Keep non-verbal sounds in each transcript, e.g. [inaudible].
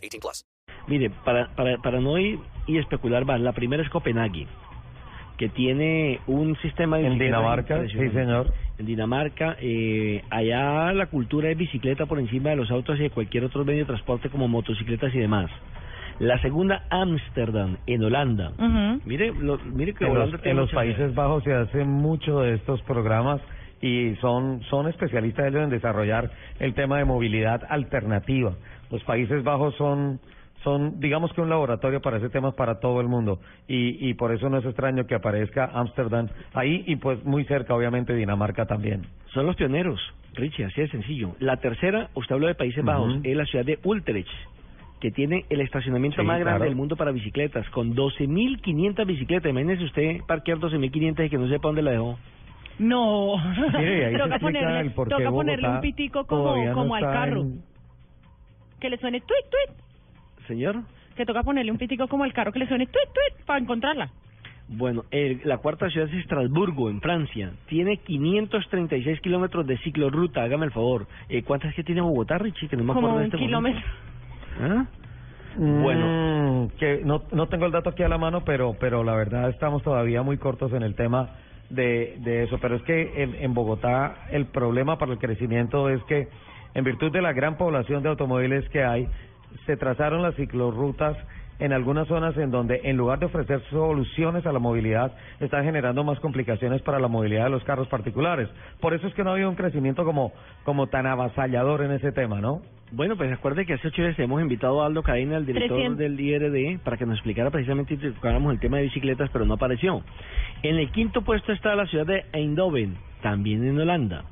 18 plus. Mire, para, para, para no ir y especular más, la primera es Copenhague, que tiene un sistema de En Dinamarca, sí, señor. En Dinamarca, eh, allá la cultura es bicicleta por encima de los autos y de cualquier otro medio de transporte como motocicletas y demás. La segunda, Ámsterdam, en Holanda. Mire, lo- mire que En Holanda los, tiene en los Países Bajos se hace mucho de estos programas y son, son especialistas ellos en desarrollar el tema de movilidad alternativa. Los Países Bajos son, son digamos que un laboratorio para ese tema para todo el mundo y, y por eso no es extraño que aparezca Ámsterdam ahí y pues muy cerca obviamente Dinamarca también. Son los pioneros, Richie, así de sencillo. La tercera, usted habló de Países. Bajos, es la ciudad de Utrecht, que tiene el estacionamiento Sí, más grande claro. del mundo para bicicletas, con 12.500 bicicletas. Imagínese usted parquear 12.500 y que no sepa dónde la dejó. No, Mire, ahí [laughs] toca ponerle, el toca ponerle un pitico como, todavía no como al está carro, en- que le suene tweet tweet, Señor. que toca ponerle un pitico como al carro que le suene tweet tweet para encontrarla. Bueno, el- la cuarta ciudad es Estrasburgo, en Francia. Tiene 536 kilómetros de ciclorruta, hágame el favor. Eh, ¿Cuántas que tiene Bogotá, Richie? Que no me como acuerdo de un este kilómetro. momento. ¿Ah? Bueno. Mm, que no, no tengo el dato aquí a la mano, pero, pero la verdad estamos todavía muy cortos en el tema de, de eso. Pero es que en, Bogotá el problema para el crecimiento es que, en virtud de la gran población de automóviles que hay, se trazaron las ciclorrutas en algunas zonas en donde, en lugar de ofrecer soluciones a la movilidad, están generando más complicaciones para la movilidad de los carros particulares. Por eso es que no ha habido un crecimiento como, como tan avasallador en ese tema, ¿no? Bueno, pues acuerde que hace ocho días hemos invitado a Aldo Cadena, el director 300. del IRD, para que nos explicara precisamente y tocáramos el tema de bicicletas, pero no apareció. En el quinto puesto está la ciudad de Eindhoven, también en Holanda,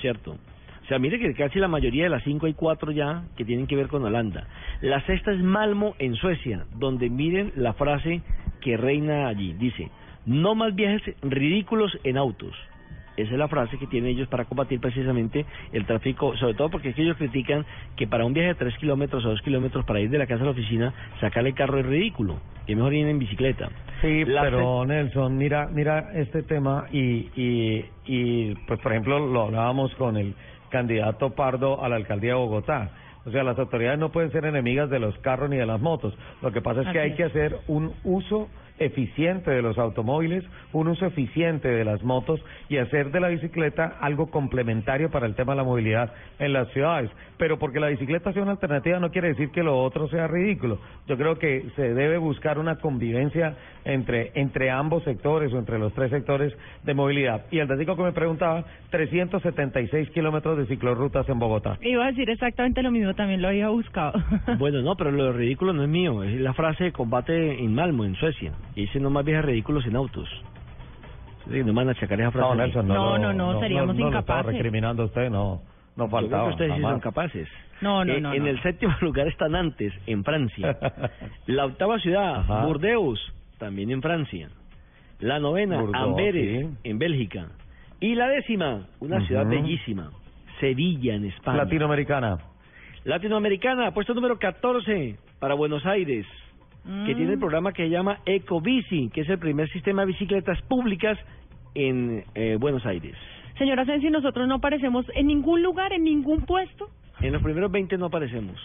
¿cierto? O sea, mire que casi la mayoría de las cinco hay cuatro ya que tienen que ver con Holanda. La sexta es Malmo, en Suecia, donde miren la frase que reina allí. Dice, no más viajes ridículos en autos. Esa es la frase que tienen ellos para combatir precisamente el tráfico, sobre todo porque es que ellos critican que para un viaje de 3 kilómetros o 2 kilómetros para ir de la casa a la oficina, sacarle el carro es ridículo, que mejor ir en bicicleta. Sí, La pero Nelson, mira, mira este tema y, y, y, pues por ejemplo lo hablábamos con el candidato Pardo a la alcaldía de Bogotá. O sea, las autoridades no pueden ser enemigas de los carros ni de las motos. Lo que pasa es que Así hay es. que hacer un uso eficiente de los automóviles, un uso eficiente de las motos y hacer de la bicicleta algo complementario para el tema de la movilidad en las ciudades. Pero porque la bicicleta sea una alternativa no quiere decir que lo otro sea ridículo. Yo creo que se debe buscar una convivencia entre, entre ambos sectores o entre los tres sectores de movilidad. Y el datico que me preguntaba, 376 kilómetros de ciclorrutas en Bogotá. Iba a decir exactamente lo mismo, también lo había buscado. Bueno, no, pero lo ridículo no es mío, es la frase de combate en Malmo, en Suecia. Y dice no más viajes ridículos en autos. Sí, no me van a achacar esa frase. No, Nelson, no, No, no, no, seríamos no incapaces. recriminando a usted, no, no Yo creo faltaba. que ustedes sí son capaces. No, no, Eh, no, En no. el séptimo [laughs] lugar está Nantes, en Francia. [laughs] La octava ciudad, Ajá. Burdeos, también en Francia. La novena, Burdeos, Amberes, sí. en Bélgica. Y la décima, una Ujú. ciudad bellísima, Sevilla, en España. Latinoamericana. Latinoamericana, puesto número 14 para Buenos Aires, que Mm. tiene el programa que se llama Ecobici, que es el primer sistema de bicicletas públicas en eh, Buenos Aires. Señora Sensi, nosotros no aparecemos en ningún lugar, en ningún puesto. En los primeros 20 no aparecemos.